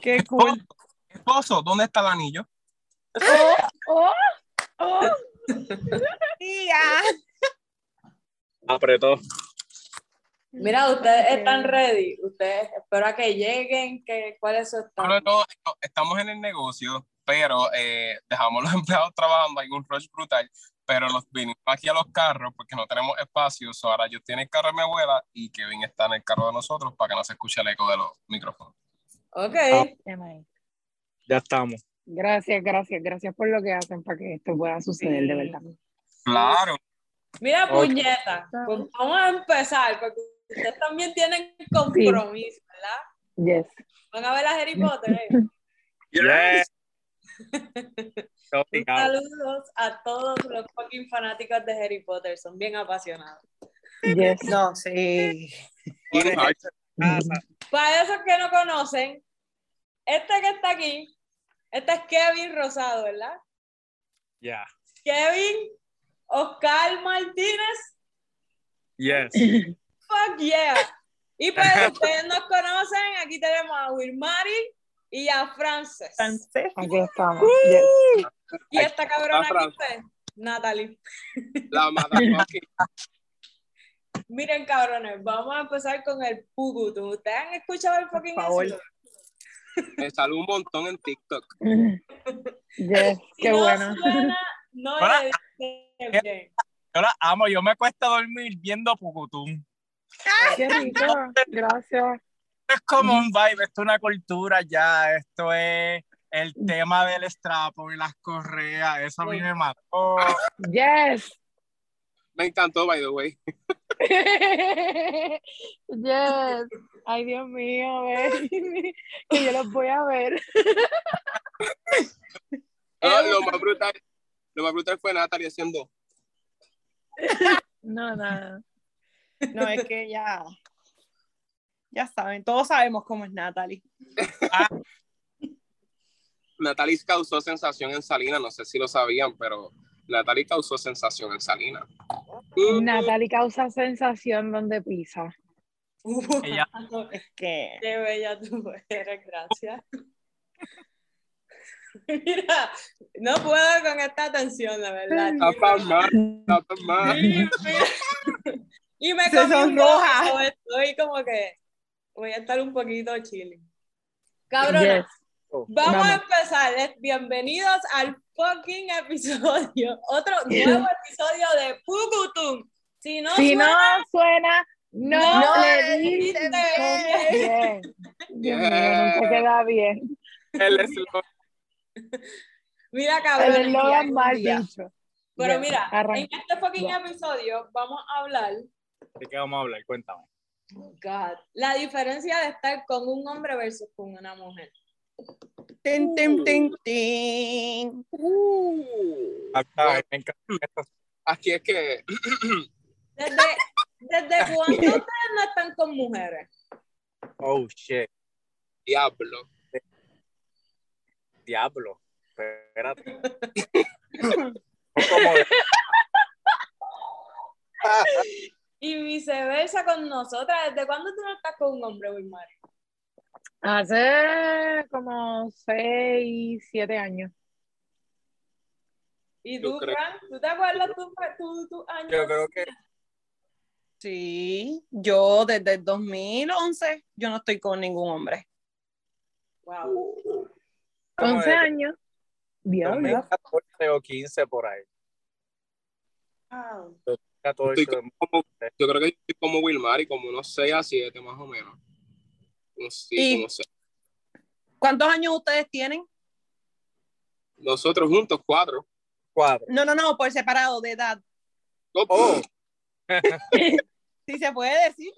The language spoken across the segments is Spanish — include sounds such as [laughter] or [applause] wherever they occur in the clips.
Qué cool. Esposo, ¿dónde está el anillo? Oh, oh, oh. [laughs] Tía. Apretó. Mira, ustedes Ok. están ready. Ustedes espero a que lleguen. Que, ¿Cuál es su no, no, estamos en el negocio, pero eh, dejamos los [laughs] empleados trabajando, hay un rush brutal, pero los vinimos aquí a los carros porque no tenemos espacio. so ahora yo tiene el carro de mi abuela y Kevin está en el carro de nosotros para que no se escuche el eco de los micrófonos. Ok. Nice. Ya estamos. Gracias, gracias, gracias por lo que hacen para que esto pueda suceder, de verdad. Claro, Mira, puñeta. Pues vamos a empezar porque ustedes también tienen compromiso, ¿verdad? Yes. Van a ver a Harry Potter. ¿eh? Yes. [laughs] Un Saludos a todos los fucking fanáticos de Harry Potter. Son bien apasionados. Yes. [laughs] No, sí. Para esos que no conocen, este que está aquí, este es Kevin Rosado, ¿verdad? Ya. Kevin Oscar Martínez, Yes. [coughs] fuck yeah. Y pues [laughs] ustedes nos conocen, aquí tenemos a Wilmary y a Frances. Francés. Aquí estamos. Yes. Y esta cabrona aquí Frances. pues, Natalie. [laughs] la motherfucking Miren, cabrones, vamos a empezar con el Pugutum. ¿Ustedes han escuchado el fucking Por favor. éxito? [laughs] me sale un montón en TikTok. [laughs] Yes. Qué no bueno. suena, no Hola. dicen bien. Yo la amo, yo me cuesta dormir viendo Pucutum. Qué rico. Gracias. Es como un vibe, esto es una cultura ya, esto es el tema del estrapo y las correas, eso a mí me mató. Yes. Me encantó, by the way. [laughs] yes. Ay, Dios mío, baby. [laughs] que yo los voy a ver. No, [laughs] lo más brutal, lo más brutal fue Natalie haciendo. No, nada. No, es que ya. Ya saben, todos sabemos cómo es Natalie. [laughs] Natalie causó sensación en Salina, no sé si lo sabían, pero Natalie causó sensación en Salina. Natalie causa sensación donde pisa. [laughs] Ella- que. Qué bella tú eres, gracias. [laughs] Mira, no puedo con esta tensión, la verdad. Tapa más, tapa más. Sí, mira. Y me Se sonroja. poco, estoy como que voy a estar un poquito chilling. Cabrona, Yes. vamos Vamos. a empezar. Bienvenidos al fucking episodio. [laughs] Otro nuevo episodio de Pucutum. Si no Si no suena, suena, no, No le dices bien. Mío, Yeah. nunca queda bien. El eslogan. mira El cabrón. eslogan mal día. dicho. Pero mira, arranca. en este fucking episodio vamos a hablar ¿De qué vamos a hablar? Cuéntame. God, la diferencia de estar con un hombre versus con una mujer. Tin, tin, tin, tin. Acá, me encanta esto. Aquí es que ¿Desde, desde cuándo ustedes no están con mujeres? Oh, shit. diablo. Diablo. Espérate. Y viceversa con nosotras. ¿Desde cuándo tú no estás con un hombre, Wilmar? Hace como 6, 7 años. ¿Y tú, Fran? ¿Tú te acuerdas tu, tu, tu año? Yo creo que Sí, yo desde el 2011 yo no estoy con ningún hombre. Wow. como 11 de años. Diablo. 2014 o 15 por ahí. Wow. 14. Estoy como, yo creo que estoy como Wilmar y como unos 6 a 7 más o menos. Unos, sí, Y- como seis. ¿Cuántos años ustedes tienen? Nosotros juntos, cuatro. Cuatro. No, no, no, por separado de edad. Oh. [laughs] Si se puede decir.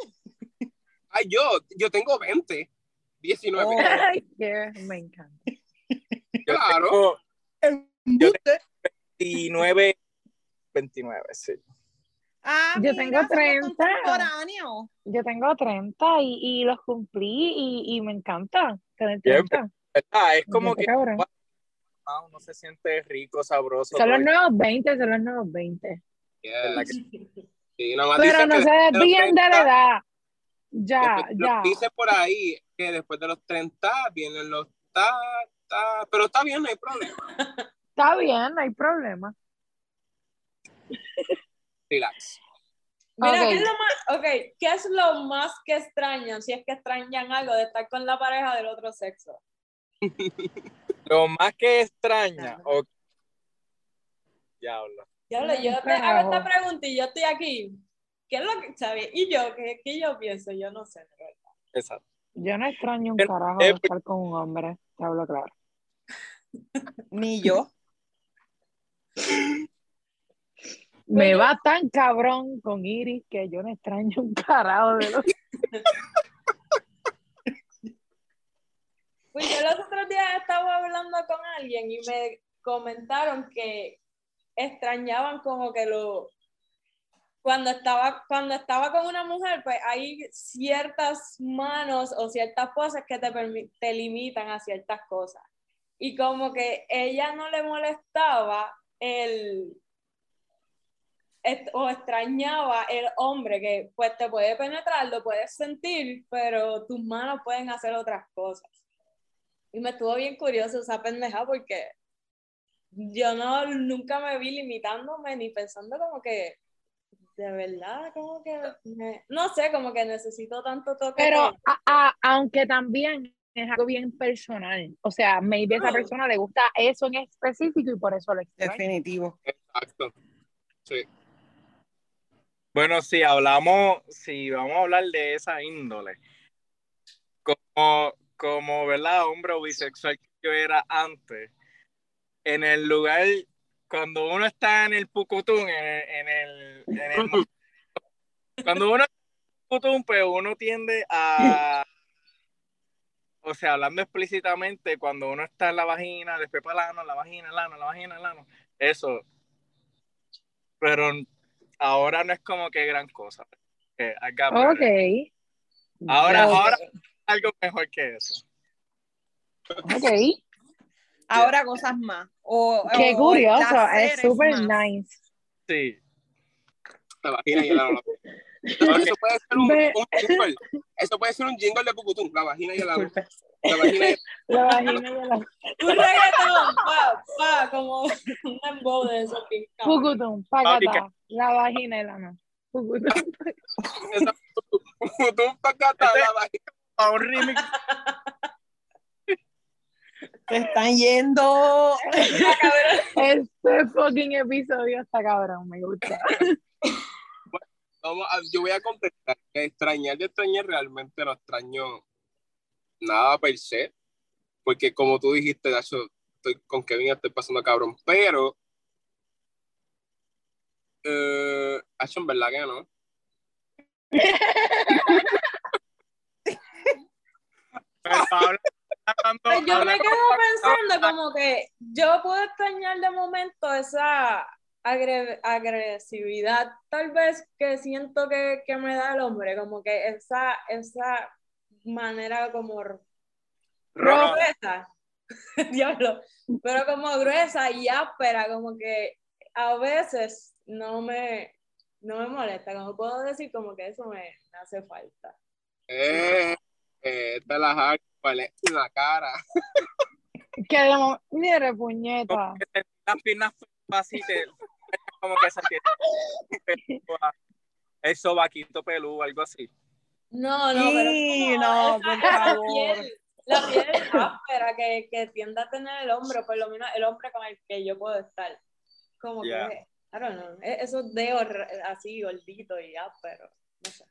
Ay, yo, yo tengo 20, 19. Oh. Ay, qué- me encanta. Claro. Embuste. 29, 29, sí. Ah, Yo mira, tengo somos 30. contemporáneos. Yo tengo 30 y, y los cumplí y, y me encanta tener Bien, 30. Ah, es como que ah, uno se siente rico, sabroso. Son los todo. nuevos 20, son los nuevos 20. Yes. ¿Verdad que Sí, nada más Pero no que se de desvíen de la 30, edad. Ya, Después- ya. Dice por ahí que después de los 30 vienen los ta, ta, pero está bien, no hay problema. Está bien, no hay problema. Relax. Mira. ¿qué es lo más, okay, ¿qué es lo más que extrañan, si es que extrañan algo de estar con la pareja del otro sexo? [laughs] Lo más que extraña. o- Diablo. Yo Mm, te hago esta pregunta y yo estoy aquí. ¿Qué es lo que sabes? Y yo, ¿qué, qué yo pienso? Yo no sé, de verdad. Exacto. Yo no extraño un Pero, carajo eh, de estar con un hombre, te hablo claro. [laughs] Ni yo. [laughs] Me yo- va tan cabrón con Iris que yo no extraño un carajo de los... [laughs] Pues yo los otros días estaba hablando con alguien y me comentaron que extrañaban como que lo cuando estaba cuando estaba con una mujer pues hay ciertas manos o ciertas cosas que te, te limitan a ciertas cosas y como que ella no le molestaba el o extrañaba el hombre que pues te puede penetrar, lo puedes sentir, pero tus manos pueden hacer otras cosas. Y me estuvo bien curioso esa pendeja porque yo no, nunca me vi limitándome ni pensando como que, de verdad, como que, me- no sé, como que necesito tanto toque. Pero a- a- aunque también es algo bien personal, o sea, maybe a esa persona le gusta eso en específico y por eso lo extraña. Definitivo. Exacto. Sí. Bueno, si hablamos, si vamos a hablar de esa índole, como, como ¿verdad? Hombre o bisexual que yo era antes, en el lugar, cuando uno está en el pucutún, en el, en el, en el cuando uno está en el pucutún, pues uno tiende a, o sea, hablando explícitamente, cuando uno está en la vagina, después para el ano, la vagina, el ano, la vagina, el ano, eso. Pero ahora no es como que gran cosa. Ok. Ahora, Ok. ahora algo mejor que eso. Ok. Ahora cosas más. O, Qué o curioso, es súper nice. Sí. La vagina y el ano. [laughs] Eso, puede ser un, jingle. Eso puede ser un jingle de Pucutum. La vagina y el. La vagina y el [laughs] La vagina y el ano. Un reggaetón, pa, pa, como un embo de eso. bien cabrón. Pucutum, pacata, la vagina y el ano. Pucutum [laughs] pacata, la vagina. A un remix. Se están yendo. Este fucking episodio está cabrón, me gusta. Vamos a- yo voy a contestar. que Extrañar de extrañar realmente no extraño nada per se. Porque como tú dijiste, Nacho, estoy con Kevin, estoy pasando cabrón. Pero, eh, en verdad que no. [laughs] Pero Hablando- Pues yo me quedo pensando como que yo puedo extrañar de momento esa agre- agresividad, tal vez que siento que, que me da el hombre, como que esa, esa manera como gruesa, [laughs] diablo, pero como gruesa y áspera, como que a veces no me, no me molesta, como puedo decir como que eso me, me hace falta. Eh, eh, la en la cara. Que de momento, mire, puñeta. que te- las piernas así te como que se tiene [laughs] el sobaquito peludo, algo así. No, no, pero es Sí, como no, esa- por favor. piel, la piel áspera que, que tiende a tener el hombre, por lo menos el hombre con el que yo puedo estar. Como que, I don't know, e- esos dedos así gorditos y ásperos, no sé.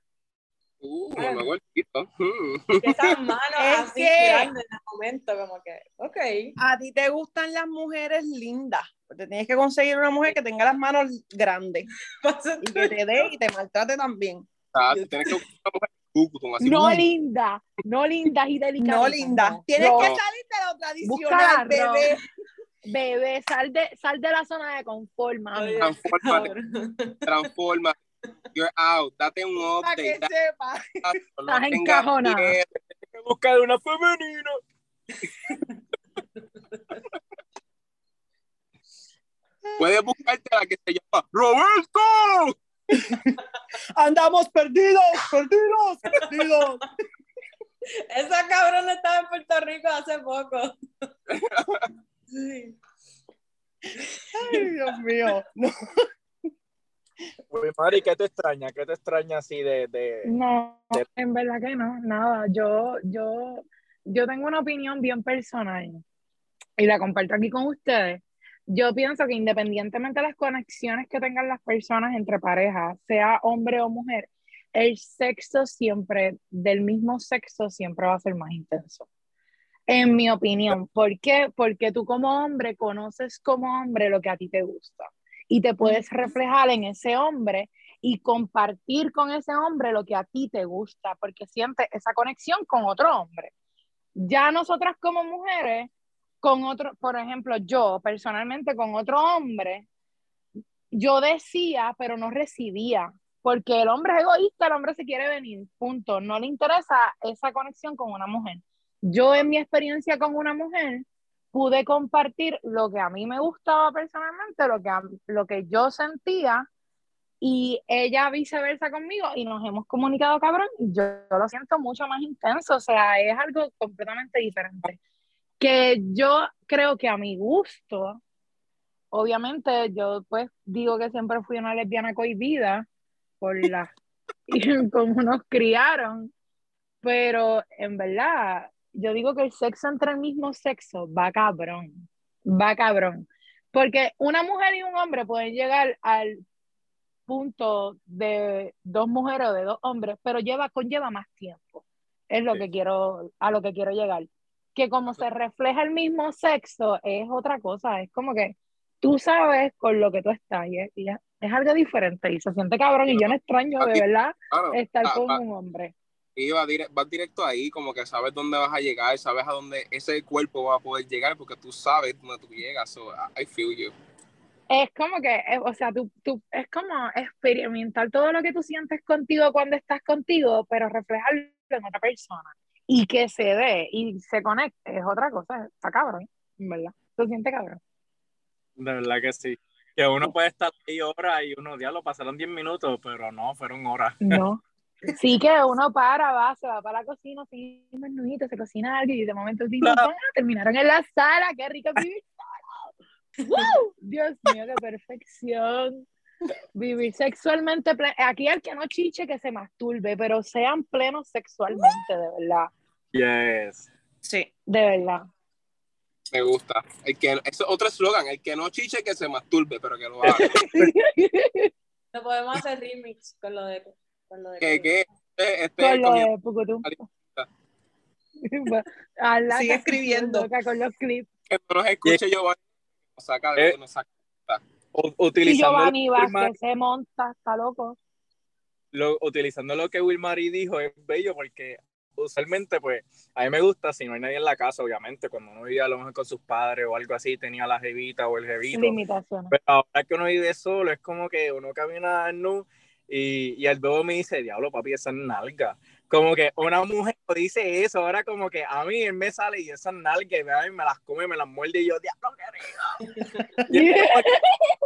Uh, me gordito. [laughs] Mm. Esas manos Es así que- grandes en el momento, como que, ok. A ti te gustan las mujeres lindas. Te tienes que conseguir una mujer que tenga las manos grandes [laughs] y que te dé y te maltrate también. Ah, tú tienes que buscar una mujer Pucutum, así. No uh, linda, no linda y delicada. No, linda. Tienes No. que salir de lo tradicional, bebé. Bebé, sal de, sal de la zona de confort, mami. Transfórmate, Cabrón. transforma. You're out. Date un Para que update. sepa. [laughs] no Estás encajonada. Tienes que buscar una femenina. [laughs] Puedes buscarte la que se llama Roberto. andamos perdidos, perdidos, perdidos. Esa cabrona estaba en Puerto Rico hace poco. [laughs] Sí. Ay, Dios mío. No. Uy, Mari, ¿qué te extraña? ¿Qué te extraña así de, de... No, de- en verdad que no, nada. Yo, yo, yo tengo una opinión bien personal y la comparto aquí con ustedes. Yo pienso que independientemente de las conexiones que tengan las personas entre parejas, sea hombre o mujer, el sexo siempre, del mismo sexo, siempre va a ser más intenso. En mi opinión. ¿Por qué? Porque tú como hombre conoces como hombre lo que a ti te gusta y te puedes reflejar en ese hombre y compartir con ese hombre lo que a ti te gusta, porque sientes esa conexión con otro hombre. Ya nosotras como mujeres, con otro, por ejemplo, yo personalmente con otro hombre, yo decía, pero no recibía, porque el hombre es egoísta, el hombre se quiere venir, punto. No le interesa esa conexión con una mujer. Yo en mi experiencia con una mujer pude compartir lo que a mí me gustaba personalmente, lo que, lo que yo sentía y ella viceversa conmigo y nos hemos comunicado cabrón y yo, lo siento mucho más intenso, o sea, es algo completamente diferente. Que yo creo que a mi gusto, obviamente yo pues digo que siempre fui una lesbiana cohibida por la [laughs] como nos criaron, pero en verdad yo digo que el sexo entre el mismo sexo va cabrón, va cabrón. Porque una mujer y un hombre pueden llegar al punto de dos mujeres o de dos hombres, pero lleva, conlleva más tiempo. Es lo Sí. que quiero, a lo que quiero llegar. Que como se refleja el mismo sexo, es otra cosa. Es como que tú sabes con lo que tú estás y es, y es- es algo diferente y se siente cabrón y yo no extraño de verdad Claro, estar ah, con ah, un hombre. Y va dire- vas directo ahí, como que sabes dónde vas a llegar, sabes a dónde ese cuerpo va a poder llegar, porque tú sabes dónde tú llegas. So, I feel you. Es como que, eh, o sea, tú, tú, es como experimentar todo lo que tú sientes contigo cuando estás contigo, pero reflejarlo en otra persona. Y que se dé y se conecte, es otra cosa, está cabrón, verdad. Se siente cabrón. De verdad que sí. Que uno puede estar ahí horas y uno, diablo, pasaron 10 minutos, pero no, fueron horas. No. [laughs] Sí que uno para, va, se va para la cocina, sigue un menudito, se cocina algo y de momento. "Ah, terminaron en la sala, qué rico es vivir [laughs] solo. ¡Wow! Dios mío, qué perfección. Vivir sexualmente pleno. Aquí el que no chiche que se masturbe, pero sean plenos sexualmente, de verdad. Yes. Sí. De verdad. Me gusta. El que, ese es otro eslogan, el que no chiche, que se masturbe, pero que lo haga. [laughs] No podemos hacer remix con lo de. Con lo de que, que este, este Con lo de Pucutum. [laughs] Sigue escribiendo. Con los clips. que no nos escuche yo, nos saca de Eh, nos saca. U- Y utilizando, Giovanni lo, que Wilmar- Vázquez se monta, está loco. lo- utilizando lo que Wilmary dijo, es bello porque usualmente, pues, a mí me gusta si no hay nadie en la casa, obviamente, cuando uno vivía a lo mejor con sus padres o algo así, tenía la jevita o el jevito. Limitaciones. Pero ahora que uno vive solo, es como que uno camina nu y, y el bebo me dice, diablo, papi, esa es nalga. Como que una mujer dice eso, ahora como que a mí él me sale y esas nalgas me, me las come, me las muerde y yo, diablo, como que,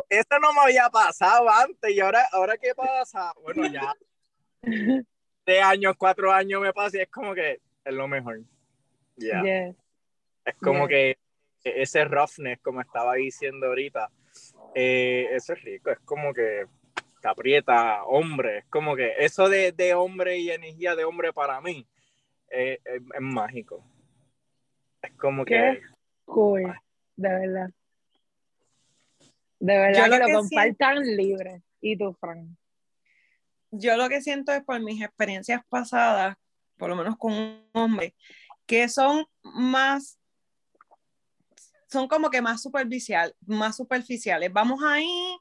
Eso no me había pasado antes y ahora, ahora qué pasa, bueno, ya de años, cuatro años me pasa y es como que es lo mejor. Ya. Yes. Es como Yeah. que ese roughness, como estaba diciendo ahorita, eh, eso es rico, es como que te aprieta hombre, es como que eso de, de hombre y energía de hombre para mí eh, es, es mágico. Es como que... ¿Qué? Cool, de verdad. De verdad Yo que lo lo que compartan libre. ¿Y tú, Frank? Yo lo que siento es por mis experiencias pasadas, por lo menos con un hombre, que son más, son como que más superficial, más superficiales. Vamos ahí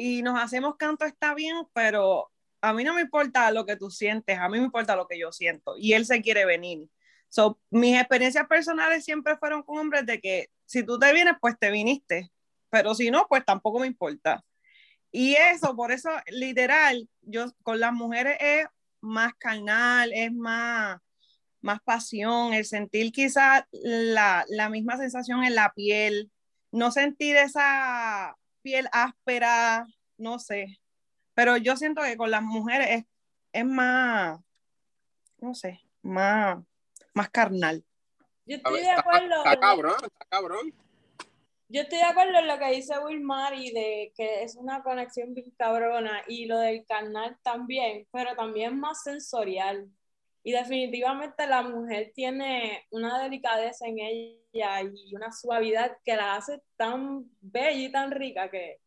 y nos hacemos canto, está bien, pero a mí no me importa lo que tú sientes, a mí me importa lo que yo siento. Y él se quiere venir. So, mis experiencias personales siempre fueron con hombres de que si tú te vienes, pues te viniste. Pero si no, pues tampoco me importa. Y eso, por eso, literal, yo con las mujeres es más carnal, es más, más pasión, el sentir quizás la, la misma sensación en la piel, no sentir esa piel áspera, no sé. pero yo siento que con las mujeres es, es más, no sé, más, más carnal. Yo estoy ver, de acuerdo. está en- cabrón, está cabrón. Yo estoy de acuerdo en lo que dice Wilmar y de que es una conexión bien cabrona y lo del carnal también, pero también más sensorial. Y definitivamente la mujer tiene una delicadeza en ella y una suavidad que la hace tan bella y tan rica que,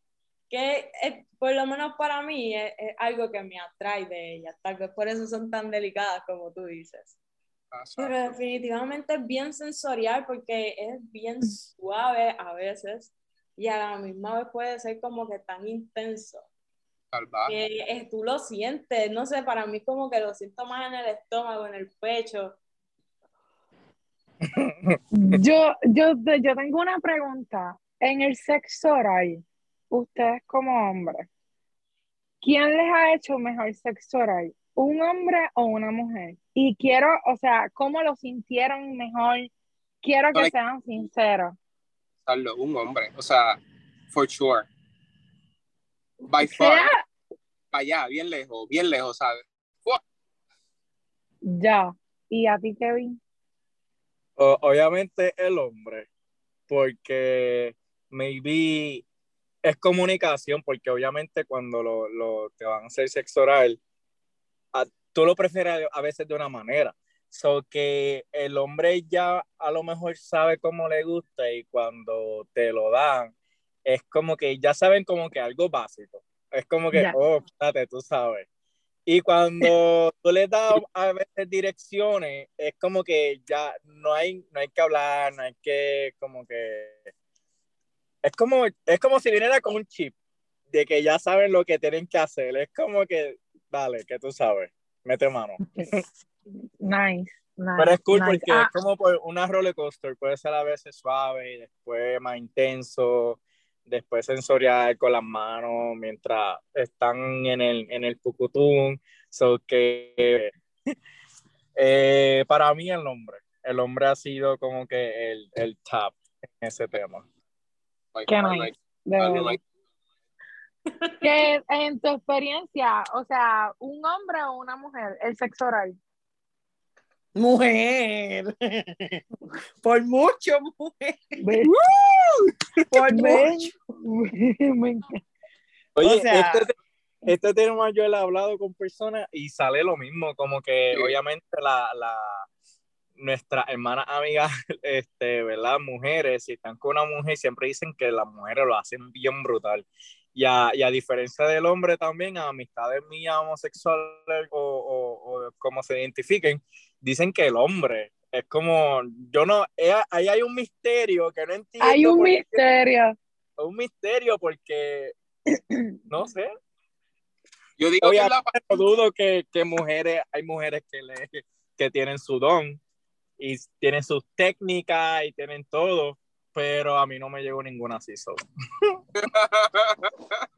que es- por lo menos para mí es, es algo que me atrae de ella. Tal vez por eso son tan delicadas como tú dices. Pero definitivamente es bien sensorial porque es bien suave a veces y a la misma vez puede ser como que tan intenso Salvaje. que eh, tú lo sientes, no sé, para mí como que lo siento más en el estómago, en el pecho. [laughs] Yo, yo, yo tengo una pregunta. En el sexo oral, ustedes como hombres, ¿quién les ha hecho mejor sexo oral? ¿Un hombre o una mujer? Y quiero, o sea, ¿cómo lo sintieron mejor? Quiero que sean sinceros. Un hombre. O sea, for sure. By far. Para allá, bien lejos, bien lejos, ¿sabes? ya. ¿Y a ti, Kevin? O- obviamente el hombre, porque maybe es comunicación, porque obviamente cuando lo, lo- te van a hacer sexo oral, a- tú lo prefieres a veces de una manera. So que el hombre ya a lo mejor sabe cómo le gusta y cuando te lo dan, es como que ya saben como que algo básico. Es como que, Ya. oh, espérate, tú sabes. Y cuando [laughs] tú le das a veces direcciones, es como que ya no hay, no hay que hablar, no hay que, como que. Es como, es como si viniera con un chip de que ya saben lo que tienen que hacer. Es como que, dale, que tú sabes, mete mano. [laughs] Nice, nice. Pero es cool nice. porque Ah, es como por una roller coaster, puede ser a veces suave y después más intenso, después sensorial con las manos mientras están en el, en el pucutún. So que eh, [laughs] para mí el hombre, el hombre ha sido como que el, el top en ese tema. Qué like, like- Que en tu experiencia, o sea, un hombre o una mujer, el sexo oral. Mujer. [laughs] Por mucho, mujer. Ve- [laughs] Por mucho. Me encanta. Oye, O sea- este, te- este tema yo lo he hablado con personas y sale lo mismo, como que Sí. obviamente la, la nuestras hermanas amigas, [laughs] este, ¿verdad? Mujeres, si están con una mujer, siempre dicen que las mujeres lo hacen bien brutal. Y a, y a diferencia del hombre también, a amistades mías homosexuales o, o, o como se identifiquen, dicen que el hombre es como, yo no, eh, ahí hay un misterio que no entiendo. Hay un misterio. un misterio porque, [clears throat] no sé, Yo digo que la no dudo que, que mujeres, hay mujeres que, le, que tienen su don y tienen sus técnicas y tienen todo, pero a mí no me llegó ninguna así. so. [laughs]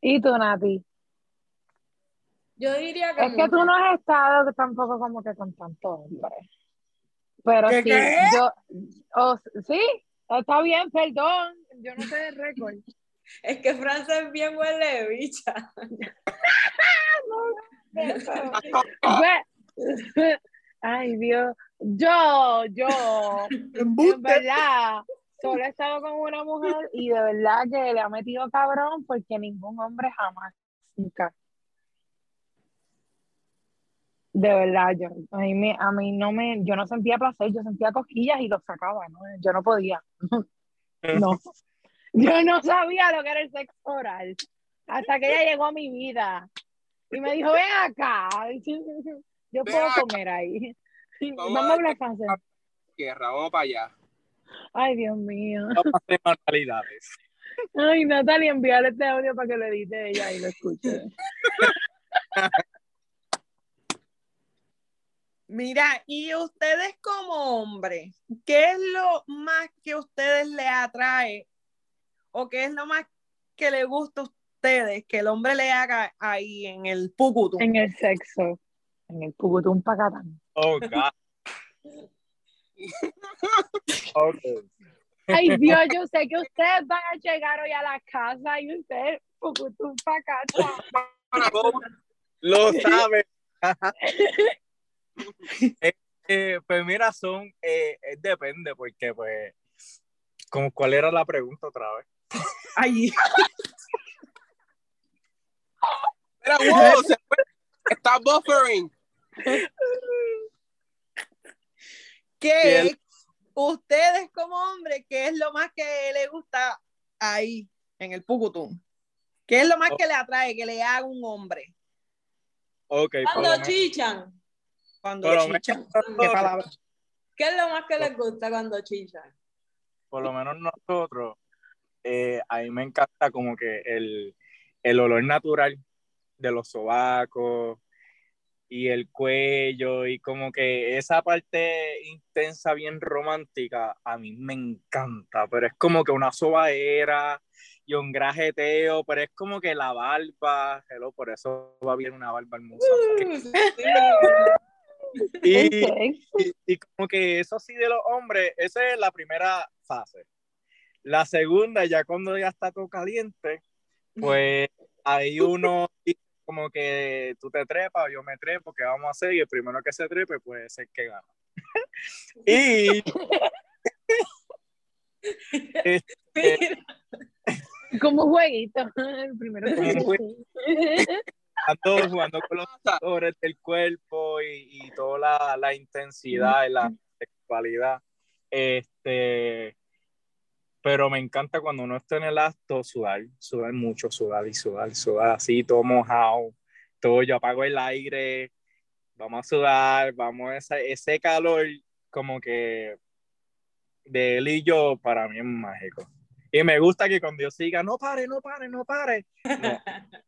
¿Y tú, Nati? Yo diría que Es que tú no has estado tampoco como que con tanto hombre. Pero ¿Qué, sí, qué? yo, sí, está bien, perdón, yo no sé el récord. Es que Francia es bien huele de bicha. [laughs] Ay, Dios. Yo, yo, en verdad, solo he estado con una mujer y de verdad que le ha metido cabrón porque ningún hombre jamás, nunca. De verdad, yo, a mí, me- a mí no me, yo no sentía placer, yo sentía cosquillas y los sacaba, ¿no? Yo no podía. [laughs] No. [laughs] Yo no sabía lo que era el sexo oral. Hasta que ella llegó a mi vida. Y me dijo, ven acá. [laughs] Yo puedo comer ahí. Vamos a hablar francés. tierra, vamos para allá. Ay, Dios mío. Manualidades. Ay, Natalia, envíale este audio para que lo edite ella y lo escuche. Mira, y ustedes como hombres, ¿qué es lo más que a ustedes les atrae o qué es lo más que les gusta a ustedes que el hombre le haga ahí en el pucutum? En el sexo. En el pucutum pacatán. Oh, God. Okay. Ay, Dios, yo sé que ustedes van a llegar hoy a la casa y ustedes, pucutum pa' casa. Lo sabe. [laughs] [laughs] Eh, eh, pues mira, son, eh, eh, depende, porque pues, como, ¿cuál era la pregunta otra vez? Ay, [laughs] Mira, wow, se fue. Está buffering. ¿qué Bien. ustedes como hombre, qué es lo más que le gusta ahí, en el Pucutum? ¿Qué es lo más que le atrae, que le haga un hombre? Ok, por lo Cuando chichan, Cuando chichan. [laughs] ¿Qué? ¿qué es lo más que les gusta cuando chichan? por lo menos nosotros, eh, a mí me encanta como que el, el olor natural de los sobacos y el cuello y como que esa parte intensa, bien romántica, a mí me encanta, pero es como que una sobadera y un grajeteo, pero es como que la barba, hello, por eso va bien una barba hermosa. Y, y, y como que eso sí de los hombres, esa es la primera fase. La segunda, ya cuando ya está todo caliente, pues ahí uno como que tú te trepas, yo me trepo, ¿qué vamos a hacer? Y el primero que se trepe, pues es el que gana. [laughs] y Como un jueguito. El primero que Como se- ando jugando con los colores del cuerpo y, y toda la, la intensidad y la sexualidad. Este, pero me encanta cuando uno está en el acto sudar, sudar mucho, sudar y sudar, sudar así, todo mojado, todo, yo apago el aire, vamos a sudar, vamos a ese, ese calor como que de él y yo para mí es mágico. Y me gusta que cuando yo siga, no pare, no pare, no pare. No, [laughs]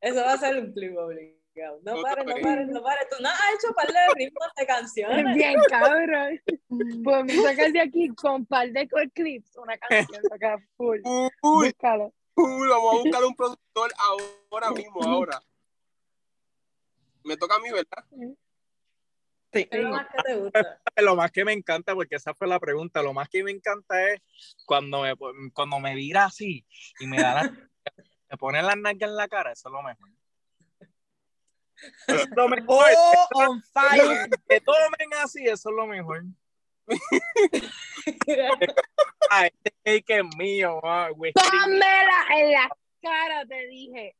Eso va a ser un clip obligado. No pares, no pares, no pares. Tú no has hecho par de ritmos de canciones. Bien cabrón. [laughs] Podemos sacar de aquí con par de core clips una canción acá full. Uy, Búscalo. uy, vamos a buscar un productor ahora mismo, ahora. Me toca a mí, ¿verdad? Sí. ¿Qué es lo más que te gusta? [laughs] lo más que me encanta, porque esa fue la pregunta, lo más que me encanta es cuando me, cuando me vira así y me da la, me pone las nalgas en la cara, eso es lo mejor. Eso es lo mejor. Oh, on [laughs] fire. Que tomen así, eso es lo mejor. [laughs] Ah, este cake es mío, ah, güey. Pónmela en la cara, te dije.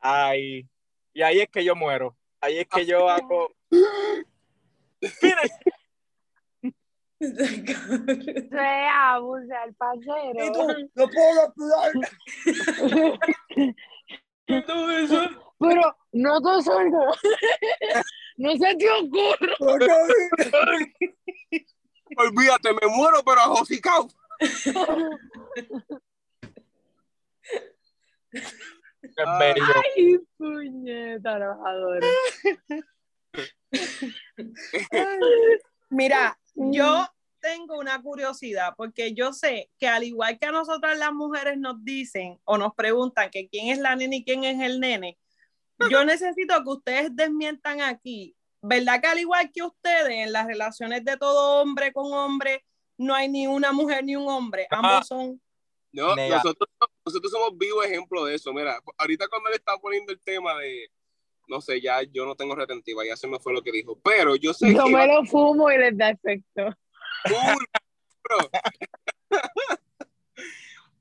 Ay, y ahí es que yo muero. Ahí es que yo hago. [laughs] [laughs] Se abusa el parcero. Y tú, no puedo respirar. [laughs] Pero no te salgo. [laughs] no se te ocurra. Olvídate, me muero, pero ajosicao. Qué bello. Ay, puñeta, adoro. Mira, yo tengo una curiosidad porque yo sé que al igual que a nosotras las mujeres nos dicen o nos preguntan que quién es la nena y quién es el nene, [laughs] yo necesito que ustedes desmientan aquí, ¿verdad que al igual que ustedes en las relaciones de todo hombre con hombre no hay ni una mujer ni un hombre, ambos son No, nosotros, nosotros somos vivos ejemplos de eso. Mira, ahorita cuando él está poniendo el tema de, no sé, ya yo no tengo retentiva, ya se me fue lo que dijo, pero yo sé Yo que me lo fumo y les da efecto.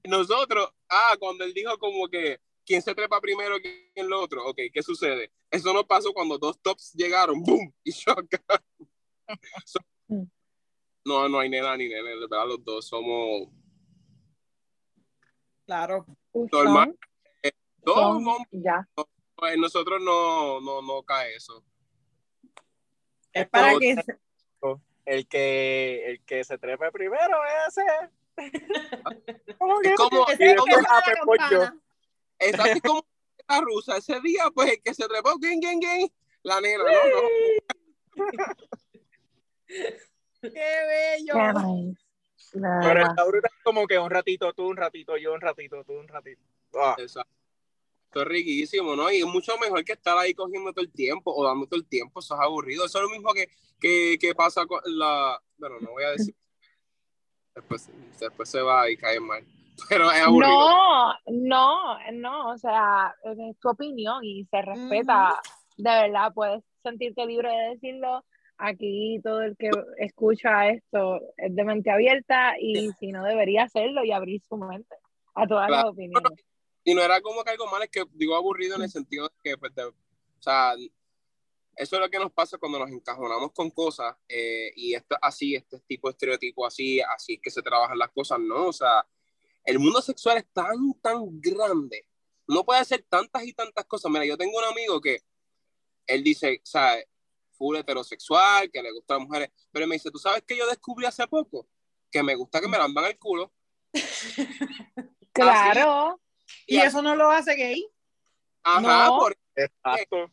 Nosotros, ah, cuando él dijo como que quién se trepa primero que en lo otro, ok, ¿qué sucede? Eso no pasó cuando dos tops llegaron, boom, y chocaron. So- no, no hay nena ni nene, de verdad los dos somos claro. normal. Dos, Son- no, ya. pues nosotros no, no, no cae eso. Es para que El que, el que se trepe primero, ese. ¿Cómo que Es como, es que ah, la es así como la rusa, ese día, pues el que se trepó, gang, gang, gang, la nena, ¿no? no. [laughs] Qué bello. La Pero está brutal como que un ratito tú, un ratito yo, un ratito tú, un ratito. Ah, Exacto. Esto es riquísimo, ¿no? Y es mucho mejor que estar ahí cogiendo todo el tiempo o dando todo el tiempo, eso es aburrido. Eso es lo mismo que, que, que pasa con la, Bueno, no voy a decir. Después, después se va y cae mal. [laughs] Pero es aburrido. No, no, no, o sea, es tu opinión y se respeta, de verdad, puedes sentirte libre de decirlo. Aquí todo el que escucha esto es de mente abierta y si no debería hacerlo y abrir su mente a todas las Claro. opiniones. Y no era como que algo mal, es que digo aburrido en el sentido de que, pues, de- o sea, eso es lo que nos pasa cuando nos encajonamos con cosas eh, y esto así, este tipo de estereotipo así, así es que se trabajan las cosas, ¿no? O sea, el mundo sexual es tan, tan grande. No puede hacer tantas y tantas cosas. Mira, yo tengo un amigo que él dice, o sea, full heterosexual, que le gustan las mujeres, pero me dice, ¿tú sabes que yo descubrí hace poco? Que me gusta que me lamban el culo. [laughs] Claro, Y eso no lo hace gay. Ajá, No. porque Exacto.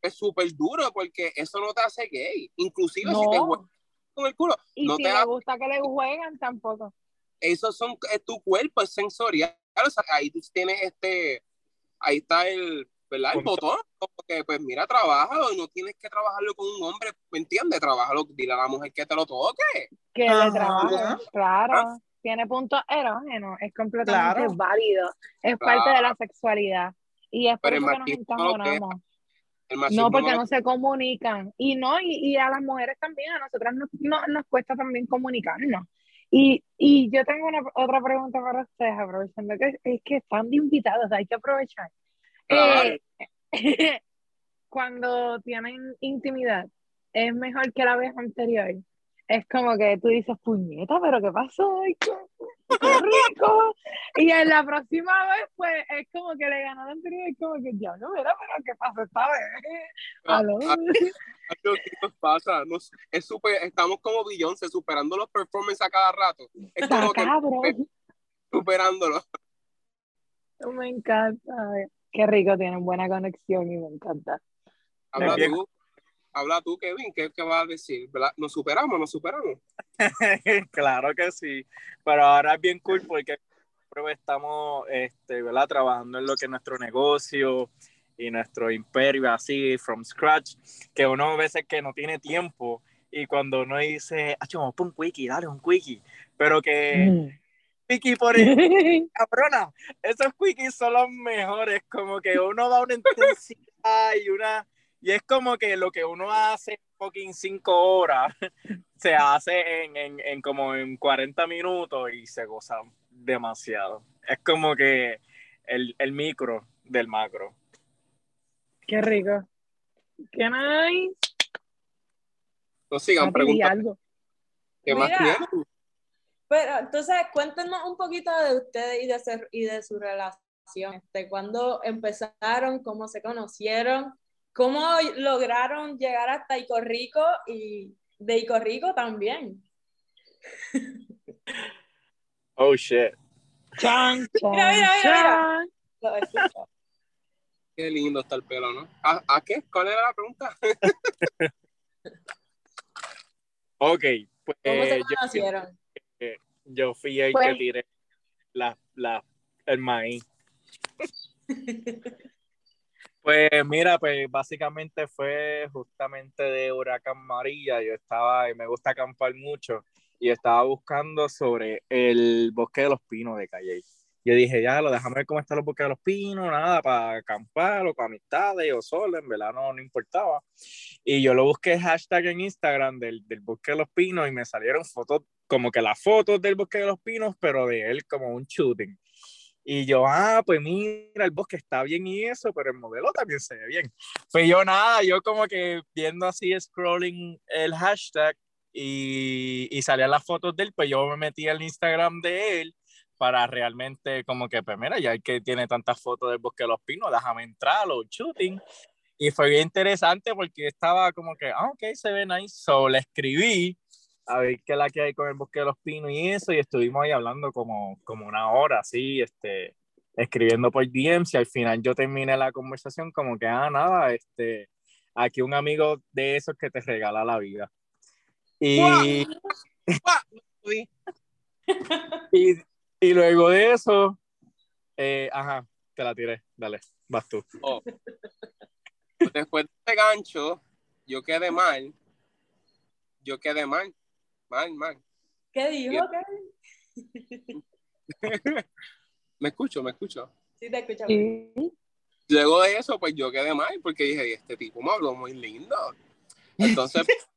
es súper duro porque eso no te hace gay. Inclusive si te no. juegas con el culo, Y no si te le gusta que le juegan, tampoco. eso son, es tu cuerpo, es sensorial. O sea, ahí tú tienes este, ahí está el, ¿verdad? El botón. Porque, pues mira, trabájalo y no tienes que trabajarlo con un hombre, ¿me entiendes? Trabájalo, dile a la mujer que te lo toque. Que le trabaje, claro. Tiene puntos erógenos, es completamente Claro. válido. Es Claro. parte de la sexualidad. Y es por eso que nos encajonamos. No, porque no se comunican. Y no, y, y a las mujeres también, a nosotras nos, no- nos cuesta también comunicarnos. Y, y yo tengo una, otra pregunta para ustedes, aprovechando que es que están de invitados, hay que aprovechar. Claro. Eh, [laughs] cuando tienen intimidad, es mejor que la vez anterior. Es como que tú dices, puñeta, pero ¿qué pasó? Ay, qué, qué rico. Y en la próxima vez, pues, es como que le ganó la anterior, es como que, diablo, mira, pero ¿qué pasó esta vez? Aló. Ah, Algo que nos pasa, nos- es súper, estamos como Beyoncé superando los performances a cada rato. Es como que superándolo. Me encanta. Qué rico, tienen buena conexión y me encanta. Habla tú, habla tú, Kevin, ¿qué, qué vas a decir? ¿Verdad? ¿Nos superamos? ¿Nos superamos? [laughs] claro que sí, pero ahora es bien cool porque estamos este, ¿verdad? trabajando en lo que es nuestro negocio y nuestro imperio así, from scratch, que uno a veces que no tiene tiempo y cuando uno dice, ah, vamos un quickie, dale un quickie, pero que quickie por el, [laughs] cabrona, esos quickies son los mejores, como que uno da una intensidad y una, y es como que lo que uno hace en fucking cinco horas, [laughs] se hace en, en, en como en 40 minutos y se goza demasiado. Es como que el, el micro del macro. Qué rico. Qué nice. No sigan preguntando. ¿Qué más tienen? Pero entonces, cuéntenos un poquito de ustedes y de, su- y de su relación. Este, ¿Cuándo empezaron? ¿Cómo se conocieron? ¿Cómo lograron llegar hasta Ico Rico y de Ico Rico también? [laughs] Oh shit. Chan, chan, [laughs] Mira, mira, mira. Qué lindo está el pelo, ¿no? ¿A, a qué? ¿Cuál era la pregunta? [laughs] Ok, pues ¿Cómo se yo, conocieron? yo fui el Pues- que tiré la, la, el maíz. Pues mira, pues básicamente fue justamente de Huracán María. Yo estaba, y me gusta acampar mucho, y estaba buscando sobre el bosque de los pinos de Calle. Yo dije, ya, lo déjame ver cómo están los bosques de los pinos, nada, para acampar o para amistades o solo, en verdad no, no importaba. Y yo lo busqué hashtag en Instagram del, del bosque de los pinos y me salieron fotos, como que las fotos del bosque de los pinos, pero de él como un shooting. Y yo, ah, pues mira, el bosque está bien y eso, pero el modelo también se ve bien. Pues yo nada, yo como que viendo así, scrolling el hashtag y, y salían las fotos de él, pues yo me metí al Instagram de él para realmente como que, pues mira, ya que tiene tantas fotos del bosque de los pinos, déjame entrar, los shooting. Y fue bien interesante porque estaba como que, ah, ok, se ve nice. So le escribí a ver qué es la que hay con el bosque de los pinos y eso, y estuvimos ahí hablando como, como una hora, así, este, escribiendo por DMs, y al final yo terminé la conversación como que, ah, nada, este, aquí un amigo de esos que te regala la vida. Y, [laughs] y, y luego de eso, eh, ajá, te la tiré, dale, vas tú. oh. Después de este gancho, yo quedé mal. Yo quedé mal. Mal, mal. ¿Qué dijo? Bien. me escucho, me escucho. Sí, te escuchamos. Sí. Luego de eso, pues yo quedé mal porque dije, este tipo me habló muy lindo. Entonces, [laughs]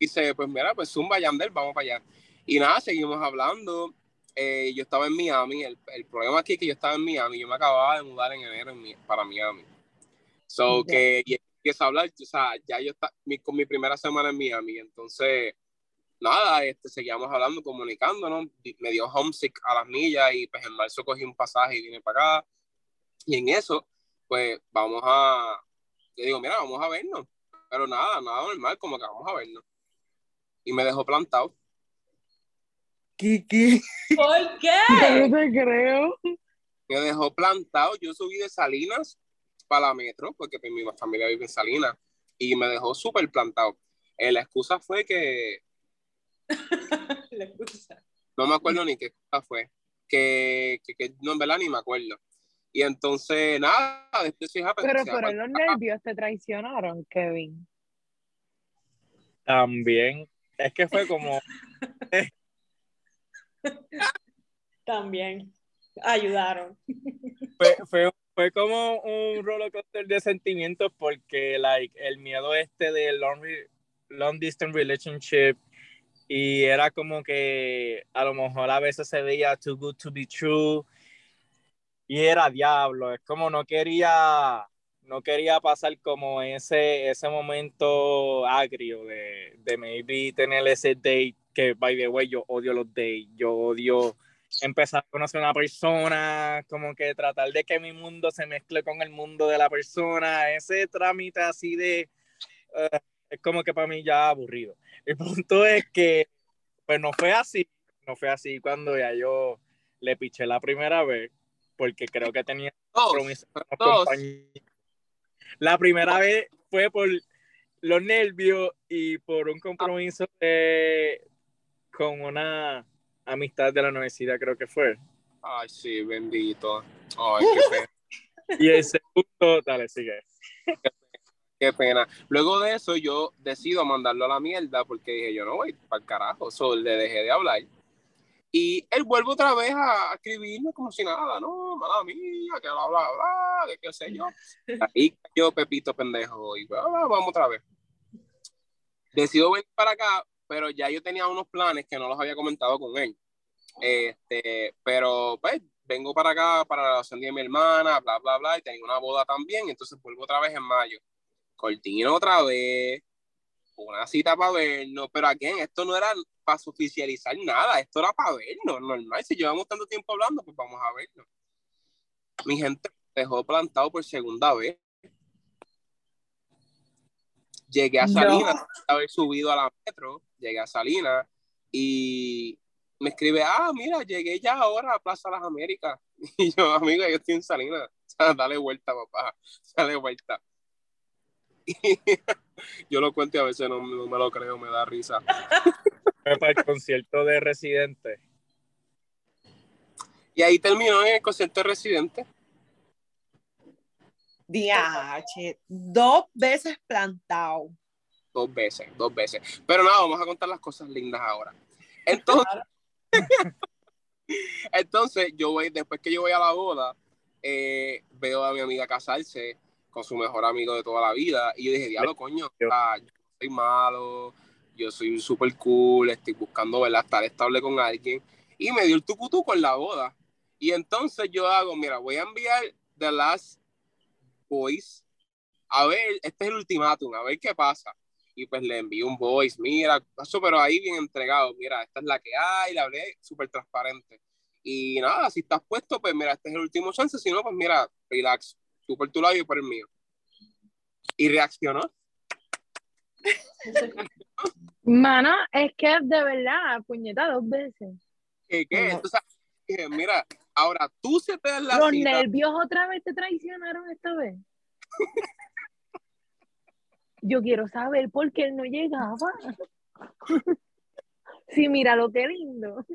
dice, pues mira, pues Zumba Yandel, vamos para allá. Y nada, seguimos hablando. Eh, yo estaba en Miami. El, el problema aquí es que yo estaba en Miami. Yo me acababa de mudar en enero en Mi- para Miami. So que y empieza a hablar, o sea, ya yo estaba con mi primera semana en Miami. Entonces, nada, este, seguíamos hablando, comunicándonos. Me dio homesick a las millas y pues en marzo cogí un pasaje y vine para acá. Y en eso, pues vamos a, le digo, mira, vamos a vernos. Pero nada, nada normal, como que vamos a vernos. Y me dejó plantado. Kiki. ¿Por qué? [laughs] No te creo. Me dejó plantado. Yo subí de Salinas para la metro, porque pues, mi familia vive en Salinas. Y me dejó súper plantado. Eh, la excusa fue que, [laughs] La no me acuerdo ni qué excusa fue. Que, que, que no, en verdad ni me acuerdo. Y entonces, nada, después fija, pues, Pero fueron los nervios, te traicionaron, Kevin. También. Es que fue como. [laughs] También ayudaron. [laughs] Fue, fue, fue como un roller coaster de sentimientos porque, like, el miedo este de long, long distance relationship y era como que a lo mejor a veces se veía too good to be true y era diablo. Es como no quería. No quería pasar como ese, ese momento agrio de, de maybe tener ese date que, by the way, yo odio los dates, yo odio empezar a conocer a una persona, como que tratar de que mi mundo se mezcle con el mundo de la persona, ese trámite así de, eh, es como que para mí ya aburrido. El punto es que, pues no fue así, no fue así cuando ya yo le piché la primera vez, porque creo que tenía compromiso con. La primera vez fue por los nervios y por un compromiso de- con una amistad de la universidad, creo que fue. Ay, sí, bendito. Ay, qué pena. [laughs] Y el segundo, dale, sigue. Qué pena. Luego de eso, yo decido mandarlo a la mierda porque dije, yo no voy para el carajo. So, le dejé de hablar. Y él vuelve otra vez a escribirme como si nada, no, mala mía, que bla, bla, bla, que qué sé yo. Ahí yo, Pepito pendejo, y bla, bla, vamos otra vez. Decido venir para acá, pero ya yo tenía unos planes que no los había comentado con él. Este, pero pues vengo para acá para la graduación de mi hermana, bla, bla, bla, y tenía una boda también, entonces vuelvo otra vez en mayo. Cortino otra vez, una cita para vernos, pero aquí esto no era para oficializar nada, esto era para vernos, normal. Si llevamos tanto tiempo hablando, pues vamos a vernos. Mi gente dejó plantado por segunda vez. Llegué a No. Salinas, haber subido a la metro, llegué a Salinas y me escribe, ah, mira, llegué ya ahora a Plaza Las Américas. [laughs] Y yo, amigo, yo estoy en Salinas. [laughs] Dale vuelta, papá. Dale vuelta. [laughs] Yo lo cuento y a veces no, no me lo creo, me da risa. Fue para el concierto de Residente. Y ahí terminó en el concierto de Residente. DH, dos veces plantado. Dos veces, dos veces. Pero nada, vamos a contar las cosas lindas ahora. Entonces, [laughs] entonces yo voy, después que yo voy a la boda, eh, veo a mi amiga casarse con su mejor amigo de toda la vida. Y yo dije, diablo, coño, o sea, yo soy malo, yo soy súper cool, estoy buscando, ¿verdad? Estar estable con alguien. Y me dio el tucutú con la boda. Y entonces yo hago, mira, voy a enviar The Last Voice. A ver, este es el ultimátum, a ver qué pasa. Y pues le envío un voice, mira, eso, pero ahí bien entregado, mira, esta es la que hay, le hablé súper transparente. Y nada, si estás puesto, pues mira, este es el último chance, si no, pues mira, relax, tú por tu lado y yo por el mío. Y reaccionó. Mano, es que de verdad, puñeta, dos veces. ¿Qué, qué? No. Entonces dije, mira, ahora tú se te das la Los cita. nervios otra vez te traicionaron esta vez. [laughs] Yo quiero saber por qué él no llegaba. [laughs] Sí, mira lo que lindo.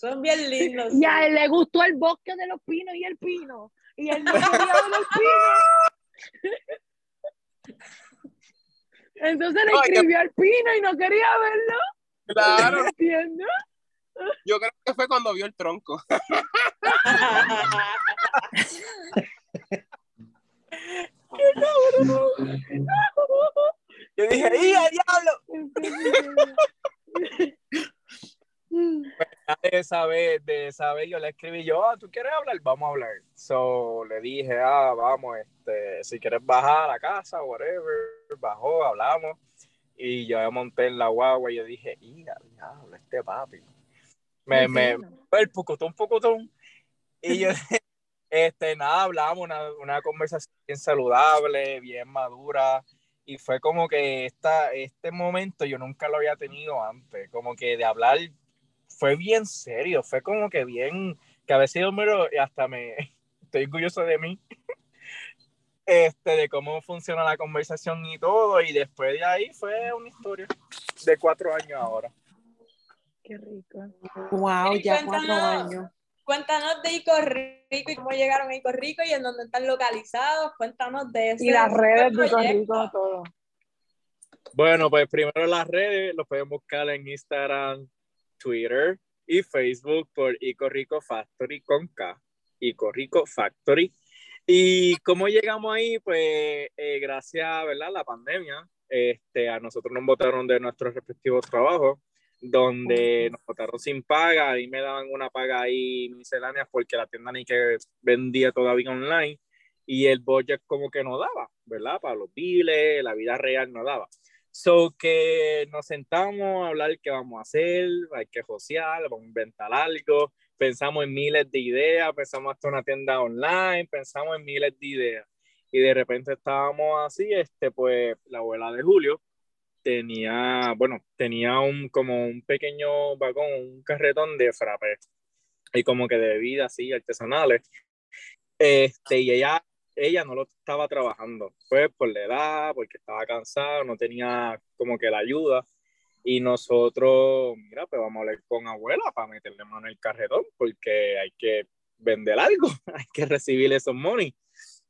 Son bien lindos. Y a él le gustó el bosque de los pinos y el pino. Y él no quería ver el pino. Entonces le No, escribió al pino y no quería verlo. Claro, ¿Entiendes? yo creo que fue cuando vio el tronco. Yo dije, ¡y diablo! De esa vez, de esa vez yo le escribí yo, ah, ¿tú quieres hablar? Vamos a hablar. So, le dije, ah, vamos, este, si quieres bajar a la casa, whatever. Bajó, hablamos. Y yo me monté en la guagua y yo dije, ¡y diablo, este papi! Me, me, el pucutón, pucutón. Y yo, [laughs] este, nada, hablamos, una, una conversación bien saludable, bien madura. Y fue como que esta, este momento yo nunca lo había tenido antes, como que de hablar fue bien serio, fue como que bien, que a veces yo me lo- y hasta me, [laughs] estoy orgulloso de mí, [laughs] este, de cómo funciona la conversación y todo, y después de ahí fue una historia de cuatro años ahora. Qué rico. Wow, ya cuatro cuéntanos. años. Cuéntanos de Ico Rico y cómo llegaron a Ico Rico y en dónde están localizados. Cuéntanos de ese Y las redes de proyecto. Rico, todo. Bueno, pues primero las redes, lo pueden buscar en Instagram, Twitter y Facebook por Ico Rico Factory con K, Ico Rico Factory. Y cómo llegamos ahí, pues eh, gracias ¿verdad? a la pandemia, este, a nosotros nos votaron de nuestros respectivos trabajos, donde nos votaron sin paga y me daban una paga ahí miscelánea porque la tienda ni que vendía todavía online y el budget como que no daba, ¿verdad? Para los biles, la vida real no daba. So que nos sentamos a hablar qué vamos a hacer, hay que josear, vamos a inventar algo, pensamos en miles de ideas, pensamos hasta una tienda online, pensamos en miles de ideas. Y de repente estábamos así, este, pues la abuela de Julio tenía, bueno, tenía un, como un pequeño vagón, un carretón de frappé y como que de bebidas así artesanales. Este, y ella ella no lo estaba trabajando, pues por la edad, porque estaba cansada, no tenía como que la ayuda. Y nosotros, mira, pues vamos a hablar con abuela para meterle mano en el carretón, porque hay que vender algo, [laughs] hay que recibir esos money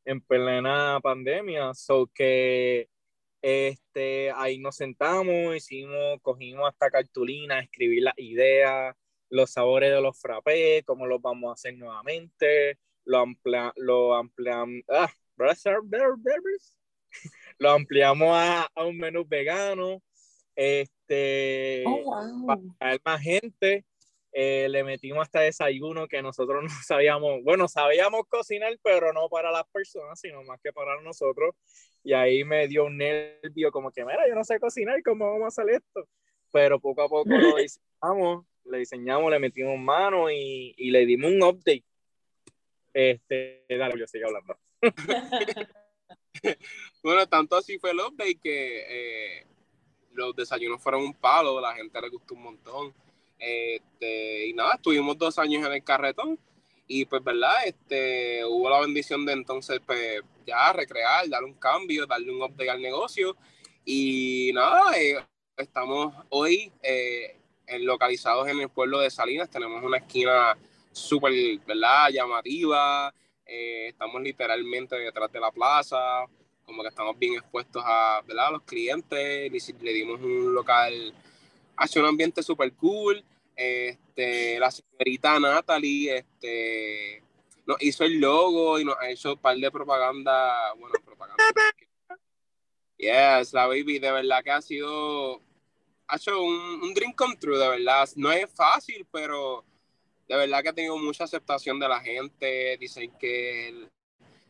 en plena pandemia. So que este, ahí nos sentamos, hicimos, cogimos hasta cartulina, escribir las ideas, los sabores de los frappés, cómo los vamos a hacer nuevamente, lo, amplia, lo ampliamos, ah, [laughs] lo ampliamos a, a, un menú vegano, este, Oh, wow. para traer más gente, eh, le metimos hasta desayuno que nosotros [laughs] no sabíamos, bueno, sabíamos cocinar, pero no para las personas, sino más que para nosotros, y ahí me dio un nervio como que, mira, yo no sé cocinar, ¿cómo vamos a hacer esto? Pero poco a poco lo [laughs] diseñamos, le diseñamos, le metimos mano y, y le dimos un update este, dale, yo sigo hablando. [laughs] bueno, tanto así fue el update que eh, los desayunos fueron un palo, la gente le gustó un montón. Este, y nada, estuvimos dos años en el carretón y pues, ¿verdad? Este, hubo la bendición de entonces, pues, ya recrear, darle un cambio, darle un update al negocio. Y nada, eh, estamos hoy eh, localizados en el pueblo de Salinas, tenemos una esquina súper, ¿verdad? Llamativa. Eh, estamos literalmente detrás de la plaza, como que estamos bien expuestos a, ¿verdad? los clientes. Le, le dimos un local, hace un ambiente súper cool. Este, la señorita Natalie este, nos hizo el logo y nos ha hecho un par de propaganda. Bueno, propaganda. Yes, la baby, de verdad que ha sido. Ha hecho un, un dream come true, de verdad. No es fácil, pero de verdad que ha tenido mucha aceptación de la gente. Dicen que el,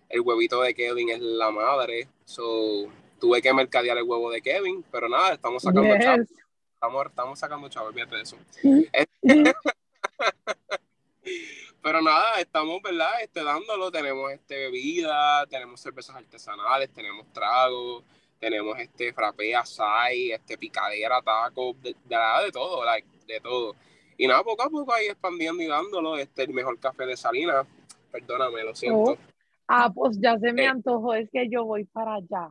el, huevito de Kevin es la madre. So, tuve que mercadear el huevo de Kevin, pero nada, estamos sacando yes. chavos. Estamos, estamos sacando chavos, olvídate de eso. [laughs] pero nada, estamos, ¿verdad? Este, dándolo. Tenemos este, bebida, tenemos cervezas artesanales, tenemos tragos, tenemos este frappé, açaí, este, picadera, taco, de, de, de, de todo, like, de todo. Y nada, poco a poco ahí expandiendo y dándolo, este, el mejor café de Salinas. Perdóname, lo siento. Oh. Ah, pues ya se me antojó, es que yo voy para allá.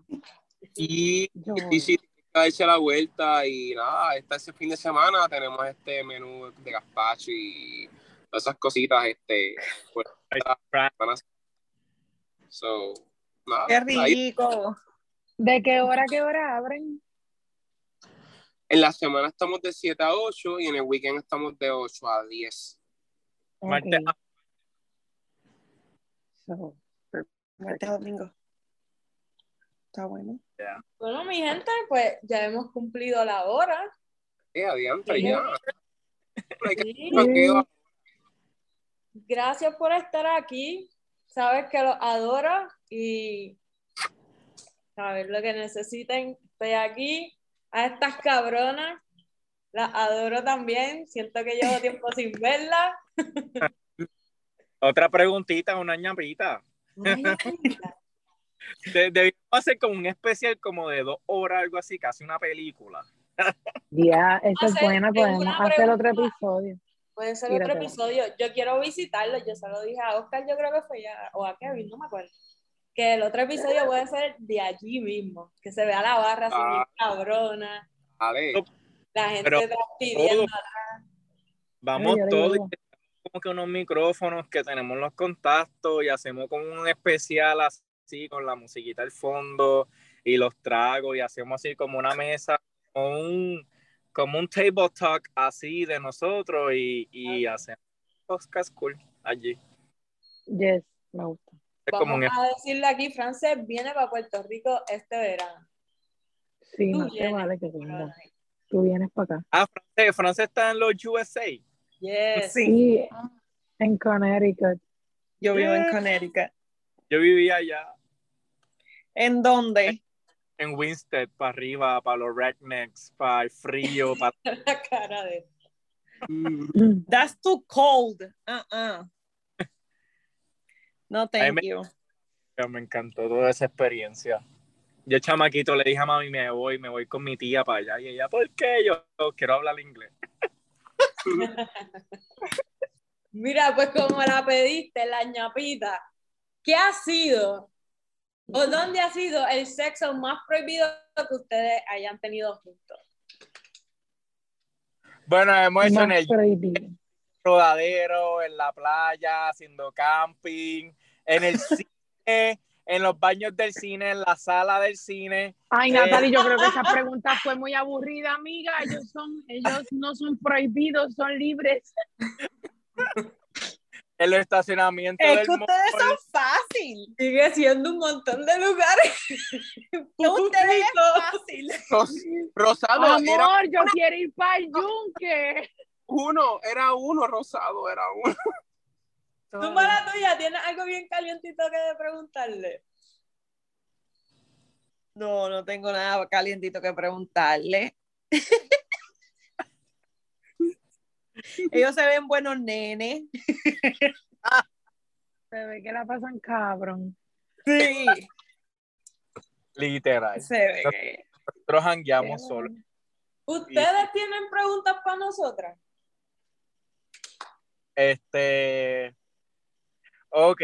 Y, y sí, darse la vuelta y nada, este, ese fin de semana tenemos este menú de gazpacho y todas esas cositas, este, pues, so, nada, ¡Qué rico! Ahí. ¿De qué hora a qué hora abren? En la semana estamos de 7 a 8 y en el weekend estamos de 8 a 10. Martes. So, Martes a domingo. Está bueno. Bueno, mi gente, pues ya hemos cumplido la hora. Eh, adiante, ya. Sí. Gracias por estar aquí. Sabes que los adoro y sabes lo que necesiten. Estoy aquí. A estas cabronas las adoro también. Siento que llevo tiempo sin verlas. Otra preguntita, una De- Debimos hacer como un especial como de dos horas, algo así, casi una película. ya, esa es buena, podemos hacer otro episodio. Puede ser otro episodio. Yo quiero visitarlo. Yo se lo dije a Oscar, yo creo que fue ya, o a Kevin, no me acuerdo. Que el otro episodio puede ser de allí mismo. Que se vea la barra así Ah. bien cabrona. La gente Pero detrás pidiendo. Vamos Ay, todos como que unos micrófonos que tenemos los contactos y hacemos como un especial así con la musiquita al fondo y los tragos y hacemos así como una mesa, como un, como un table talk así de nosotros y, y hacemos podcast cool allí. Yes, me gusta. Como Vamos un a decirle aquí, Frances viene para Puerto Rico este verano. Sí, Tú no te vienes, vale que venga. Tú vienes para acá. Ah, Francia está en los USA. Yes. Sí. Sí, en Connecticut. Yo vivo en Yeah. Connecticut. Yo vivía allá ¿En dónde? en Winstead, para arriba, para los rednecks, para el frío, para [laughs] La cara de. That's too cold. Uh-uh. No, thank me- you. Me encantó toda esa experiencia. Yo, chamaquito, le dije a mami, me voy, me voy con mi tía para allá. Y ella, ¿por qué? Yo quiero hablar inglés. [laughs] Mira, pues como la pediste, la ñapita, ¿qué ha sido o dónde ha sido el sexo más prohibido que ustedes hayan tenido juntos? Bueno, hemos hecho en el prohibido. Rodadero, en la playa, haciendo camping, en el [laughs] cine, en los baños del cine, en la sala del cine. Ay, Eh. Natalie, yo creo que esa [laughs] pregunta fue muy aburrida, amiga. Ellos son, ellos no son prohibidos, son libres. En los estacionamientos Es del que ustedes mall. son fácil. Sigue siendo un montón de lugares. [laughs] Ustedes es fácil. Ros- Rosado, era Amor, yo quiero ir para el yunque. Uno, era uno, Rosado, era uno. [laughs] Tú para la tuya, ¿tienes algo bien calientito que preguntarle? No, no tengo nada calientito que preguntarle. [laughs] Ellos se ven buenos nenes. [laughs] Se ve que la pasan cabrón. Sí. Literal. Se ve que. Nosotros solos. bueno. ¿Ustedes tienen preguntas para nosotras? Este. Ok.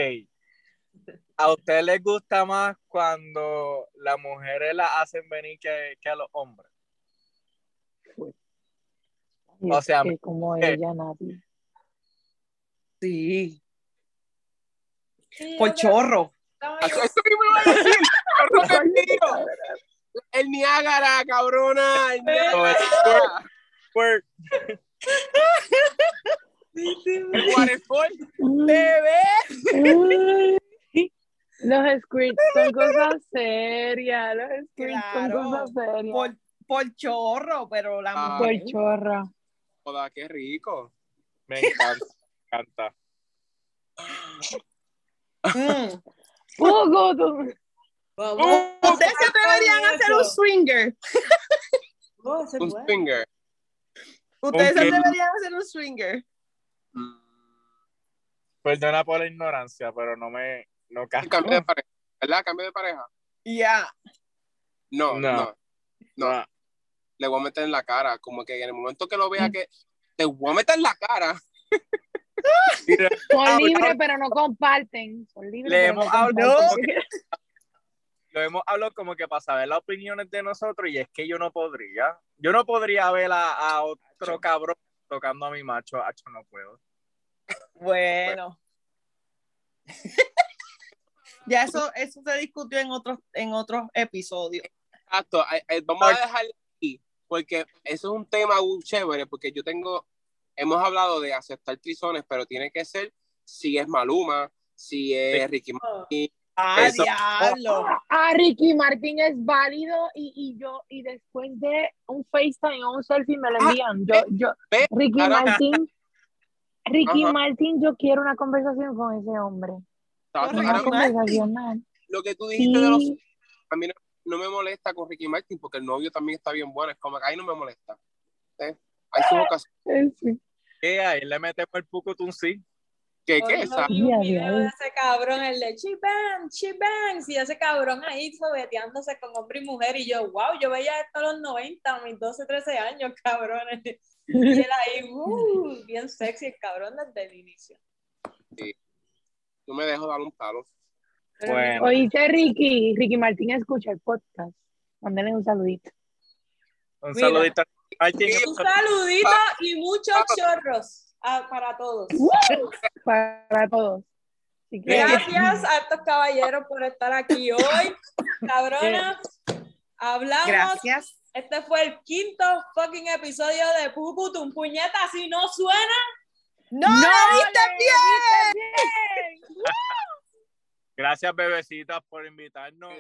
¿A ustedes les gusta más cuando las mujeres las hacen venir que, que a los hombres? Y O es sea, que como eh. ella, nadie. Sí. Sí, Por chorro. Eso mismo a decir. [laughs] El Niágara, cabrona. El Niágara. El waterfall. Bebé. Los squirts son cosas [laughs] serias. Los squirts Claro. son cosas serias. Por, por chorro, pero la Ah. Por mujer. chorra. Joda, qué rico. me [laughs] encanta. me encanta. Mm. Poco, tú. Vamos. Ustedes se deberían hacer un swinger. Oh, Un finger. Ustedes Ok. se deberían hacer un swinger. Mm. Perdona por la ignorancia, pero no me. No casco. Cambio de pareja. ¿Verdad? Cambio de pareja. Ya. No, No. no. No. Le voy a meter en la cara. Como que en el momento que lo vea que te voy a meter en la cara. [laughs] Son Ah, libres, pero no comparten. Son libres, Le no hemos hablado que- lo hemos hablado como que para saber las opiniones de nosotros y es que yo no podría. Yo no podría ver a, a otro cabrón tocando a mi macho. Hacho, no puedo. Bueno. [laughs] ya eso, eso se discutió en otros, en otros episodios. Exacto. eh, eh, Vamos a dejar aquí. porque eso es un tema muy chévere, porque yo tengo, hemos hablado de aceptar trizones, pero tiene que ser si es Maluma, si es Ricky Martin. ¡Ah, Eso- diablo! Ah, Ricky Martin es válido y, y yo, y después de un FaceTime o un selfie me lo Ah, envían. Yo, yo, Ricky Martin, Ricky Ajá. Martin, yo quiero una conversación con ese hombre. Una conversación, man. lo que tú dijiste de los Sí, a mí no, no me molesta con Ricky Martin porque el novio también está bien bueno. Es como que ahí no me molesta. ¿eh? Hay sus ocasiones sí. ¿Qué? Ahí le metemos el pucutun sí. Esa- un video ya. de ese cabrón, el de Chiban, Chiban, y ese cabrón ahí sobeteándose con hombre y mujer, y yo, wow, yo veía esto a los 90, a mis 12, 13 años, [laughs] cabrones. Y él ahí, uh, bien sexy, el cabrón desde el inicio. yo me dejo dar un palo. Bueno. Oíste, Ricky, Ricky Martin escucha el podcast. Mándale un saludito. Un Mira. saludito a Martin. Un saludito y muchos chorros ah, para todos. Para todos. Gracias a estos caballeros por estar aquí hoy. Cabronas, hablamos. Gracias. Este fue el quinto fucking episodio de Puputum. Puñeta, si no suena, ¡No, lo viste bien! Gracias, bebecitas, por invitarnos.